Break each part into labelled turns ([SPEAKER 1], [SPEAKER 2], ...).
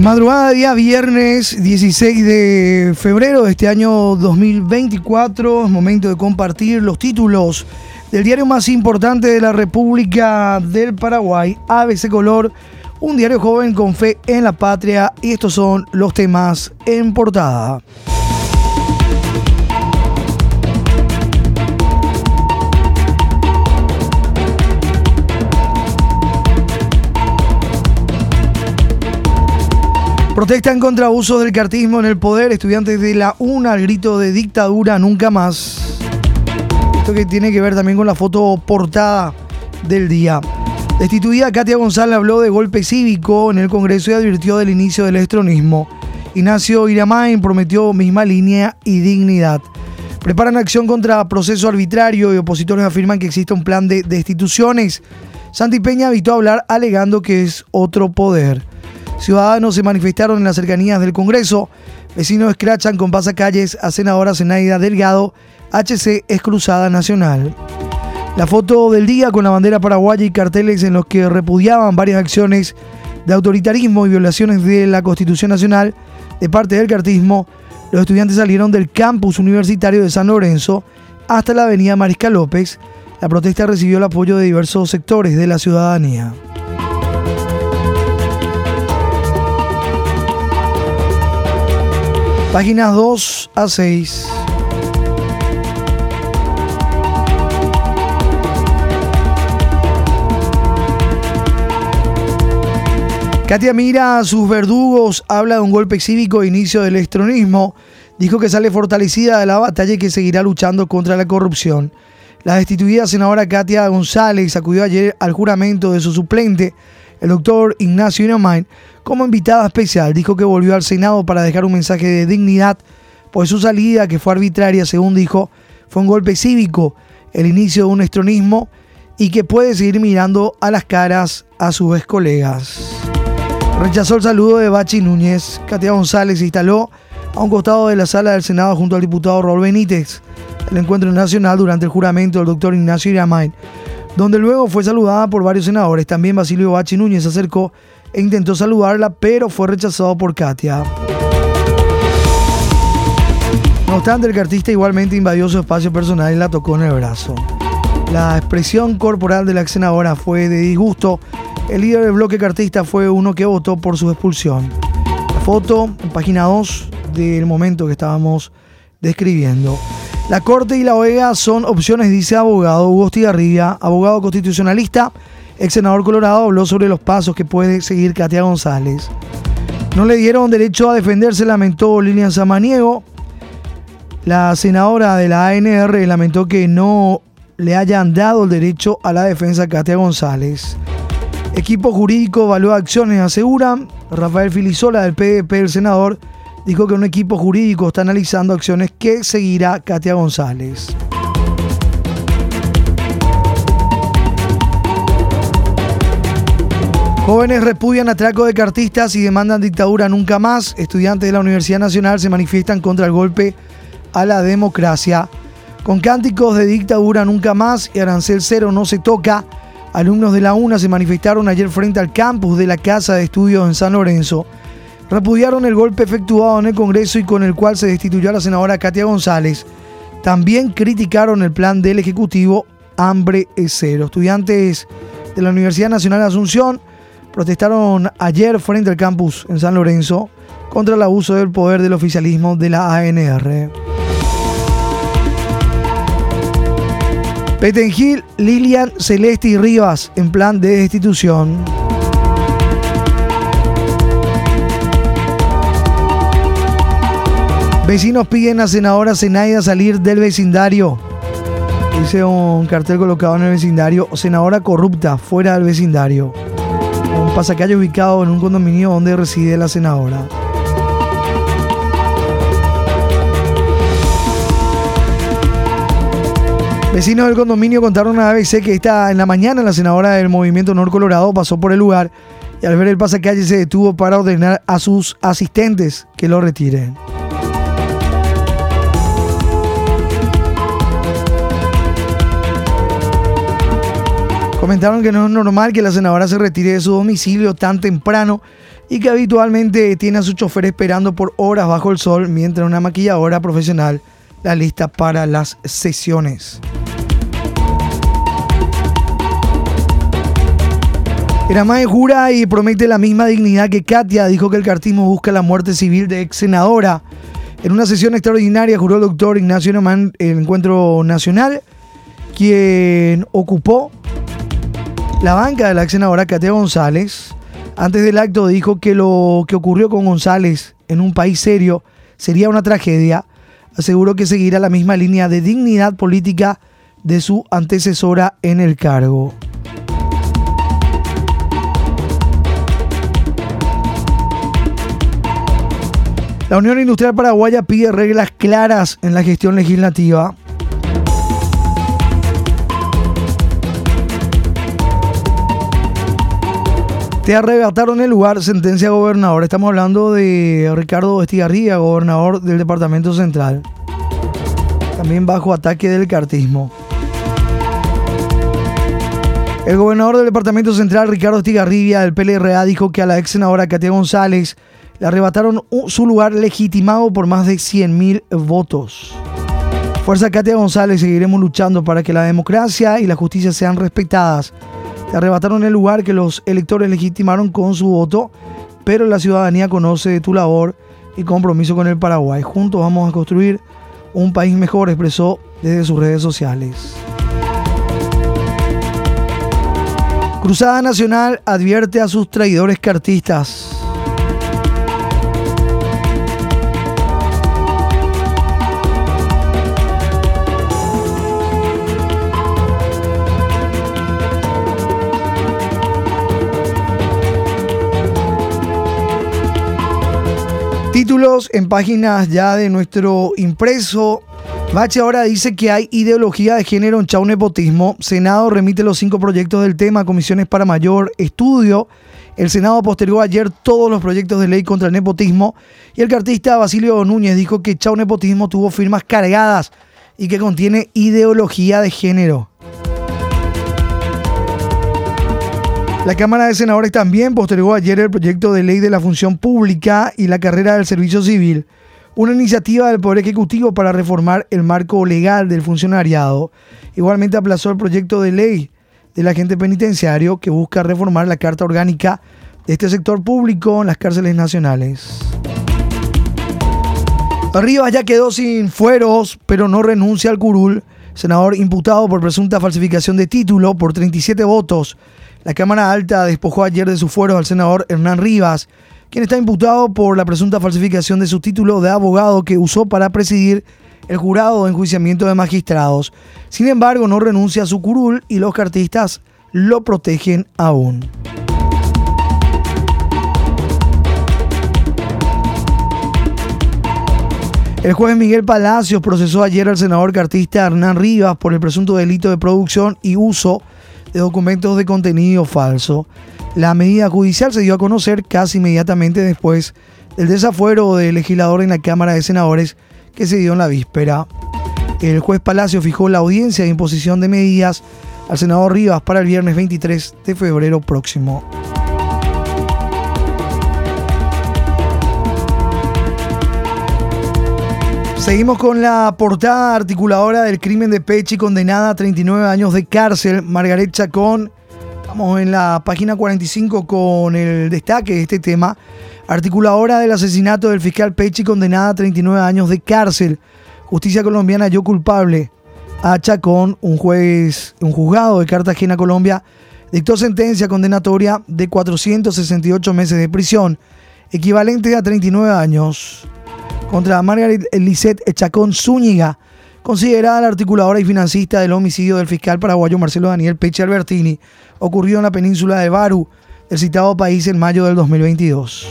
[SPEAKER 1] Madrugada día viernes 16 de febrero de este año 2024, es momento de compartir los títulos del diario más importante de la República del Paraguay, ABC Color, un diario joven con fe en la patria y estos son los temas en portada. Protestan contra abusos del cartismo en el poder. Estudiantes de la UNA al grito de dictadura nunca más. Esto que tiene que ver también con la foto portada del día. Destituida Katia González habló de golpe cívico en el Congreso y advirtió del inicio del estronismo. Ignacio Iramain prometió misma línea y dignidad. Preparan acción contra proceso arbitrario y opositores afirman que existe un plan de destituciones. Santi Peña evitó hablar alegando que es otro poder. Ciudadanos se manifestaron en las cercanías del Congreso. Vecinos escrachan con pasacalles a senadora Zenaida Delgado. HC es Cruzada Nacional. La foto del día con la bandera paraguaya y carteles en los que repudiaban varias acciones de autoritarismo y violaciones de la Constitución Nacional de parte del cartismo. Los estudiantes salieron del campus universitario de San Lorenzo hasta la avenida Mariscal López. La protesta recibió el apoyo de diversos sectores de la ciudadanía. Páginas 2 a 6. Katia mira a sus verdugos, habla de un golpe cívico e inicio del estronismo. Dijo que sale fortalecida de la batalla y que seguirá luchando contra la corrupción. La destituida senadora Katia González acudió ayer al juramento de su suplente, el doctor Ignacio Inamain, como invitada especial. Dijo que volvió al Senado para dejar un mensaje de dignidad, pues su salida, que fue arbitraria, según dijo, fue un golpe cívico, el inicio de un estronismo y que puede seguir mirando a las caras a sus ex colegas. Rechazó el saludo de Bachi Núñez. Katia González se instaló a un costado de la sala del Senado junto al diputado Raúl Benítez. El encuentro nacional durante el juramento del doctor Ignacio Iramain, donde luego fue saludada por varios senadores. También Basilio Bachi Núñez se acercó e intentó saludarla, pero fue rechazado por Katia. No obstante, el cartista igualmente invadió su espacio personal y la tocó en el brazo. La expresión corporal de la ex senadora fue de disgusto. El líder del bloque cartista fue uno que votó por su expulsión. La foto en página 2 del momento que estábamos describiendo. La Corte y la OEA son opciones, dice abogado Hugo Stigarribia, abogado constitucionalista ex senador Colorado habló sobre los pasos que puede seguir Katia González. No le dieron derecho a defenderse, lamentó Lilian Samaniego. La senadora de la ANR lamentó que no le hayan dado el derecho a la defensa a Katia González. Equipo jurídico evalúa acciones, aseguran. Rafael Filisola del PDP, el senador, dijo que un equipo jurídico está analizando acciones que seguirá Katia González. Jóvenes repudian atraco de cartistas y demandan dictadura nunca más. Estudiantes de la Universidad Nacional se manifiestan contra el golpe a la democracia. Con cánticos de dictadura nunca más y arancel cero no se toca. Alumnos de la UNA se manifestaron ayer frente al campus de la Casa de Estudios en San Lorenzo. Repudiaron el golpe efectuado en el Congreso y con el cual se destituyó a la senadora Katia González. También criticaron el plan del Ejecutivo Hambre Cero. Estudiantes de la Universidad Nacional de Asunción protestaron ayer frente al campus en San Lorenzo contra el abuso del poder del oficialismo de la ANR. Petengil, Lilian, Celeste y Rivas en plan de destitución. Vecinos piden a senadora Zenaida salir del vecindario. Dice un cartel colocado en el vecindario, senadora corrupta, fuera del vecindario un pasacalle ubicado en un condominio donde reside la senadora. Vecinos del condominio contaron a ABC que esta en la mañana la senadora del Movimiento Nor Colorado pasó por el lugar y al ver el pasacalle se detuvo para ordenar a sus asistentes que lo retiren. Comentaron que no es normal que la senadora se retire de su domicilio tan temprano y que habitualmente tiene a su chofer esperando por horas bajo el sol mientras una maquilladora profesional la lista para las sesiones. Iramae jura y promete la misma dignidad que Katia. Dijo que el cartismo busca la muerte civil de ex senadora. En una sesión extraordinaria juró el doctor Ignacio Nomán el encuentro nacional, quien ocupó la banca de la ex senadora Katia González, antes del acto dijo que lo que ocurrió con González en un país serio sería una tragedia. Aseguró que seguirá la misma línea de dignidad política de su antecesora en el cargo. La Unión Industrial Paraguaya pide reglas claras en la gestión legislativa. Te arrebataron el lugar, sentencia gobernador. Estamos hablando de Ricardo Estigarría, gobernador del Departamento Central. También bajo ataque del cartismo. El gobernador del Departamento Central, Ricardo Estigarribia, del PLRA, dijo que a la ex senadora Katia González le arrebataron su lugar legitimado por más de 100.000 votos. Fuerza Katia González, seguiremos luchando para que la democracia y la justicia sean respetadas arrebataron el lugar que los electores legitimaron con su voto, pero la ciudadanía conoce tu labor y compromiso con el Paraguay. Juntos vamos a construir un país mejor, expresó desde sus redes sociales. Cruzada Nacional advierte a sus traidores cartistas. En páginas ya de nuestro impreso. Bache ahora dice que hay ideología de género en chau nepotismo. Senado remite los cinco proyectos del tema comisiones para mayor estudio. El Senado postergó ayer todos los proyectos de ley contra el nepotismo y el cartista Basilio Núñez dijo que chau nepotismo tuvo firmas cargadas y que contiene ideología de género. La Cámara de Senadores también postergó ayer el proyecto de ley de la función pública y la carrera del servicio civil, una iniciativa del Poder Ejecutivo para reformar el marco legal del funcionariado. Igualmente aplazó el proyecto de ley del agente penitenciario que busca reformar la carta orgánica de este sector público en las cárceles nacionales. Rivas ya quedó sin fueros, pero no renuncia al curul. Senador imputado por presunta falsificación de título por 37 votos la Cámara Alta despojó ayer de sus fueros al senador Hernán Rivas, quien está imputado por la presunta falsificación de su título de abogado que usó para presidir el jurado de enjuiciamiento de magistrados. Sin embargo, no renuncia a su curul y los cartistas lo protegen aún. El juez Miguel Palacios procesó ayer al senador cartista Hernán Rivas por el presunto delito de producción y uso de documentos de contenido falso. La medida judicial se dio a conocer casi inmediatamente después del desafuero del legislador en la Cámara de Senadores que se dio en la víspera. El juez Palacio fijó la audiencia de imposición de medidas al senador Rivas para el viernes 23 de febrero próximo. Seguimos con la portada articuladora del crimen de Pechi, condenada a 39 años de cárcel, Margaret Chacón. Vamos en la página 45 con el destaque de este tema. Articuladora del asesinato del fiscal Pechi, condenada a 39 años de cárcel. Justicia colombiana halló culpable a Chacón, un juez, un juzgado de Cartagena, Colombia, dictó sentencia condenatoria de 468 meses de prisión, equivalente a 39 años contra Margaret Lisette Chacón Zúñiga, considerada la articuladora y financista del homicidio del fiscal paraguayo Marcelo Daniel Peche Albertini, ocurrido en la península de Baru, del citado país en mayo del 2022.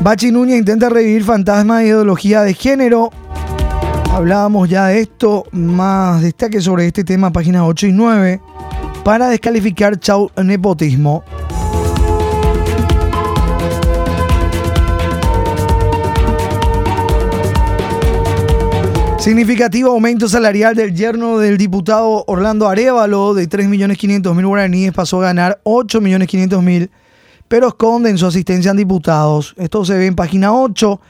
[SPEAKER 1] Bachi Núñez intenta revivir fantasmas de ideología de género Hablábamos ya de esto, más destaque sobre este tema, páginas 8 y 9, para descalificar chau nepotismo. Significativo aumento salarial del yerno del diputado Orlando Arevalo de 3.500.000 guaraníes pasó a ganar 8.500.000, pero esconden su asistencia en diputados. Esto se ve en página 8.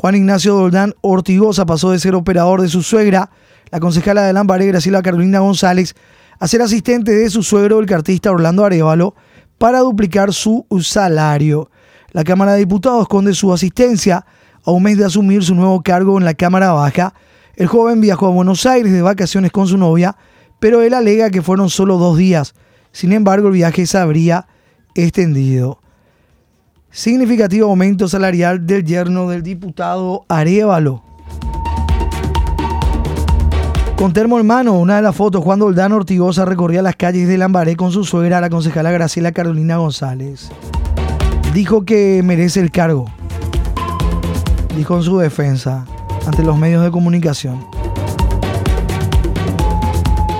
[SPEAKER 1] Juan Ignacio Doldán Ortigosa pasó de ser operador de su suegra, la concejala de Lambaré, Graciela Carolina González, a ser asistente de su suegro, el cartista Orlando Arevalo, para duplicar su salario. La Cámara de Diputados esconde su asistencia a un mes de asumir su nuevo cargo en la Cámara Baja el joven viajó a Buenos Aires de vacaciones con su novia, pero él alega que fueron solo dos días. Sin embargo, el viaje se habría extendido. Significativo aumento salarial del yerno del diputado Arevalo. Con termo en mano, una de las fotos, Juan Doldán Ortigosa recorría las calles de Lambaré con su suegra, la concejala Graciela Carolina González. Dijo que merece el cargo. Dijo en su defensa ante los medios de comunicación.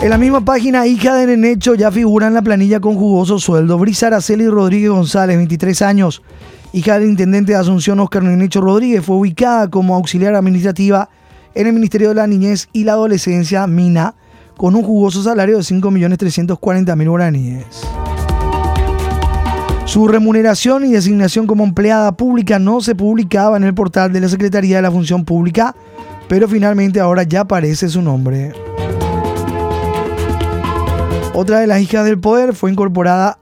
[SPEAKER 1] En la misma página, hija de Nenecho ya figura en la planilla con jugoso sueldo. Brisa Araceli Rodríguez González, 23 años, hija del intendente de Asunción Oscar Nenecho Rodríguez, fue ubicada como auxiliar administrativa en el Ministerio de la Niñez y la Adolescencia, MINA, con un jugoso salario de 5.340.000 guaraníes. Su remuneración y designación como empleada pública no se publicaba en el portal de la Secretaría de la Función Pública, pero finalmente ahora ya aparece su nombre. Otra de las hijas del poder fue incorporada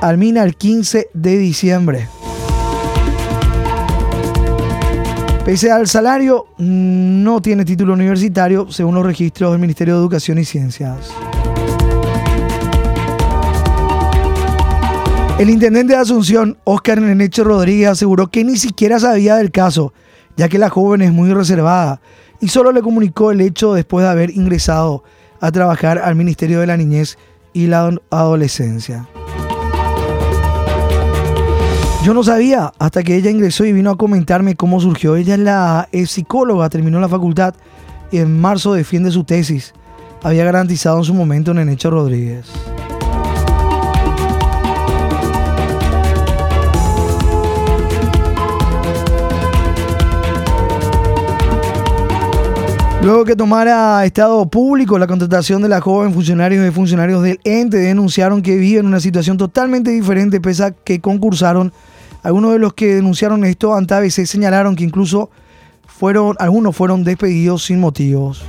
[SPEAKER 1] al MINA el 15 de diciembre. Pese al salario, no tiene título universitario según los registros del Ministerio de Educación y Ciencias. El intendente de Asunción, Oscar Nenecho Rodríguez, aseguró que ni siquiera sabía del caso, ya que la joven es muy reservada y solo le comunicó el hecho después de haber ingresado a trabajar al Ministerio de la Niñez y la Adolescencia. Yo no sabía hasta que ella ingresó y vino a comentarme cómo surgió. Ella es la psicóloga, terminó la facultad y en marzo defiende su tesis. Había garantizado en su momento Nenecho Rodríguez. Luego que tomara estado público la contratación de la joven funcionarios y funcionarios del ente denunciaron que viven una situación totalmente diferente pese a que concursaron. Algunos de los que denunciaron esto ante ABC señalaron que incluso fueron, algunos fueron despedidos sin motivos.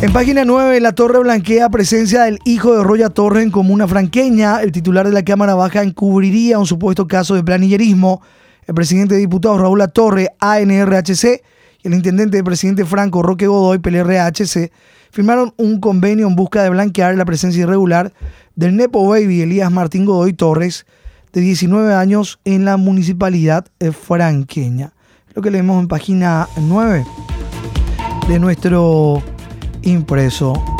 [SPEAKER 1] En página 9, La Torre blanquea presencia del hijo de Roya Torre en comuna franqueña. El titular de la Cámara Baja encubriría un supuesto caso de planillerismo el presidente de diputados Raúl Torre, ANRHC, y el intendente del presidente Franco Roque Godoy, PLRHC, firmaron un convenio en busca de blanquear la presencia irregular del Nepo Baby Elías Martín Godoy Torres, de 19 años, en la municipalidad franqueña. Lo que leemos en página 9 de nuestro impreso.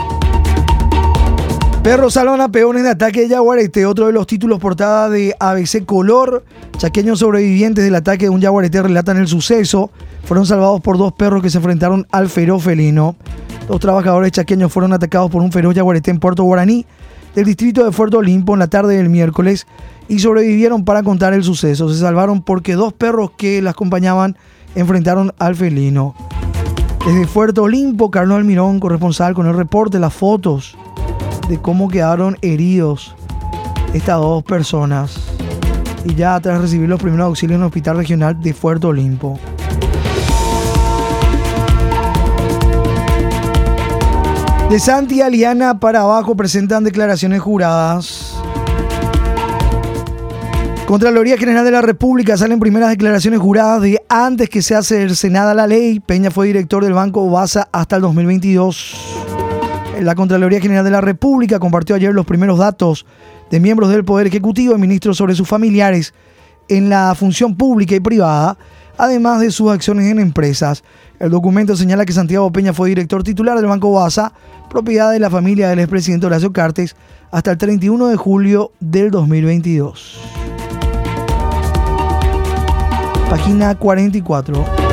[SPEAKER 1] Perro Salona, peones de ataque de Yaguarete, otro de los títulos portada de ABC Color. Chaqueños sobrevivientes del ataque de un Yaguarete relatan el suceso. Fueron salvados por dos perros que se enfrentaron al feroz felino. Dos trabajadores chaqueños fueron atacados por un feroz Yaguarete en Puerto Guaraní, del distrito de Puerto Olimpo, en la tarde del miércoles, y sobrevivieron para contar el suceso. Se salvaron porque dos perros que las acompañaban enfrentaron al felino. Desde Puerto Olimpo, Carlos Almirón, corresponsal con el reporte, las fotos de cómo quedaron heridos estas dos personas y ya tras recibir los primeros auxilios en el Hospital Regional de Puerto Olimpo. De Santi y Aliana para abajo presentan declaraciones juradas. Contraloría General de la República salen primeras declaraciones juradas de antes que sea cercenada la ley. Peña fue director del Banco Basa hasta el 2022. La Contraloría General de la República compartió ayer los primeros datos de miembros del Poder Ejecutivo y ministros sobre sus familiares en la función pública y privada, además de sus acciones en empresas. El documento señala que Santiago Peña fue director titular del Banco Baza, propiedad de la familia del expresidente Horacio Cartes, hasta el 31 de julio del 2022. Página 44.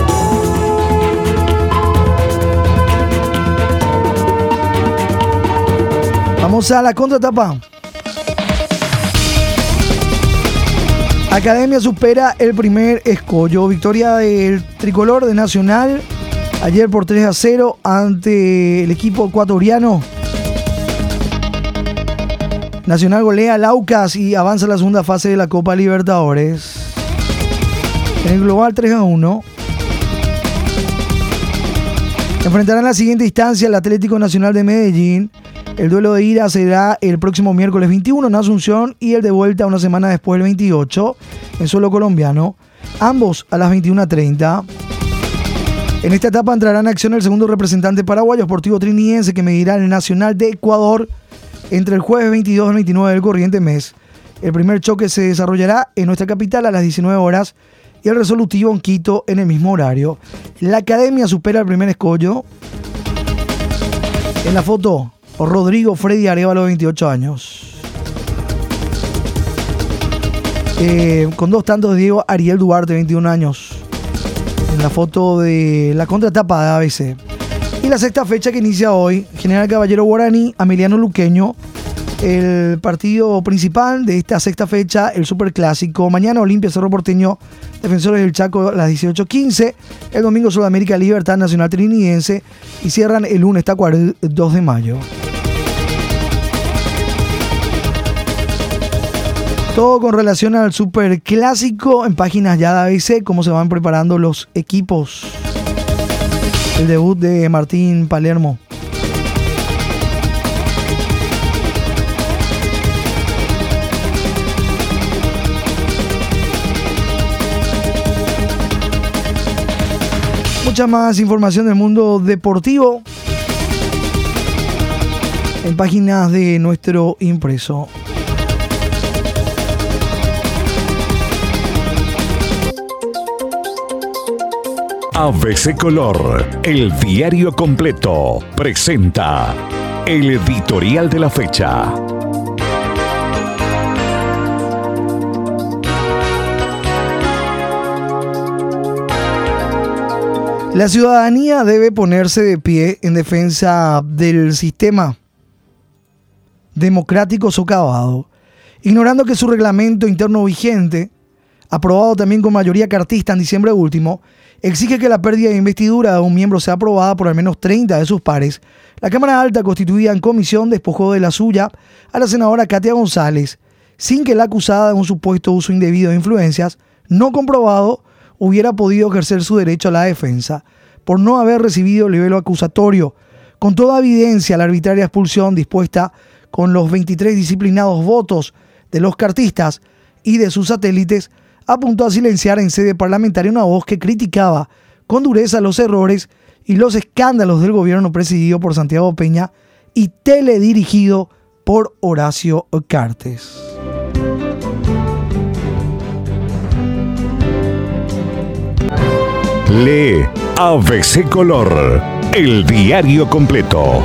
[SPEAKER 1] Vamos a la contratapa. Academia supera el primer escollo. Victoria del tricolor de Nacional ayer por 3 a 0 ante el equipo ecuatoriano. Nacional golea a Laucas y avanza a la segunda fase de la Copa Libertadores. En el global 3 a 1. Enfrentarán la siguiente instancia el Atlético Nacional de Medellín. El duelo de ida será el próximo miércoles 21 en Asunción y el de vuelta una semana después, el 28, en suelo colombiano. Ambos a las 21.30. En esta etapa entrará en acción el segundo representante paraguayo, Sportivo Triniense, que medirá el Nacional de Ecuador entre el jueves 22 y 29 del corriente mes. El primer choque se desarrollará en nuestra capital a las 19 horas y el resolutivo en Quito en el mismo horario. La academia supera el primer escollo. En la foto, Rodrigo Freddy Arevalo, 28 años. Eh, con dos tantos Diego Ariel Duarte, 21 años. En la foto de la contratapa de ABC. Y la sexta fecha que inicia hoy, General Caballero Guaraní, Ameliano Luqueño, el partido principal de esta sexta fecha, el Superclásico. Mañana Olimpia Cerro Porteño, Defensores del Chaco a las 18.15. El domingo Sudamérica Libertad Nacional Trinidense. Y cierran el lunes Tacuar el 2 de mayo. Todo con relación al Superclásico en páginas ya de ABC, cómo se van preparando los equipos el debut de Martín Palermo. Mucha más información del mundo deportivo en páginas de nuestro impreso.
[SPEAKER 2] ABC Color, el diario completo, presenta el editorial de la fecha.
[SPEAKER 1] La ciudadanía debe ponerse de pie en defensa del sistema democrático socavado, ignorando que su reglamento interno vigente, aprobado también con mayoría cartista en diciembre último, exige que la pérdida de investidura de un miembro sea aprobada por al menos 30 de sus pares, la Cámara Alta constituida en comisión despojó de la suya a la senadora Katia González, sin que la acusada de un supuesto uso indebido de influencias no comprobado hubiera podido ejercer su derecho a la defensa, por no haber recibido el nivel acusatorio. Con toda evidencia, la arbitraria expulsión dispuesta con los 23 disciplinados votos de los cartistas y de sus satélites apuntó a silenciar en sede parlamentaria una voz que criticaba con dureza los errores y los escándalos del gobierno presidido por Santiago Peña y teledirigido por Horacio Cartes.
[SPEAKER 2] Lee ABC Color, el diario completo.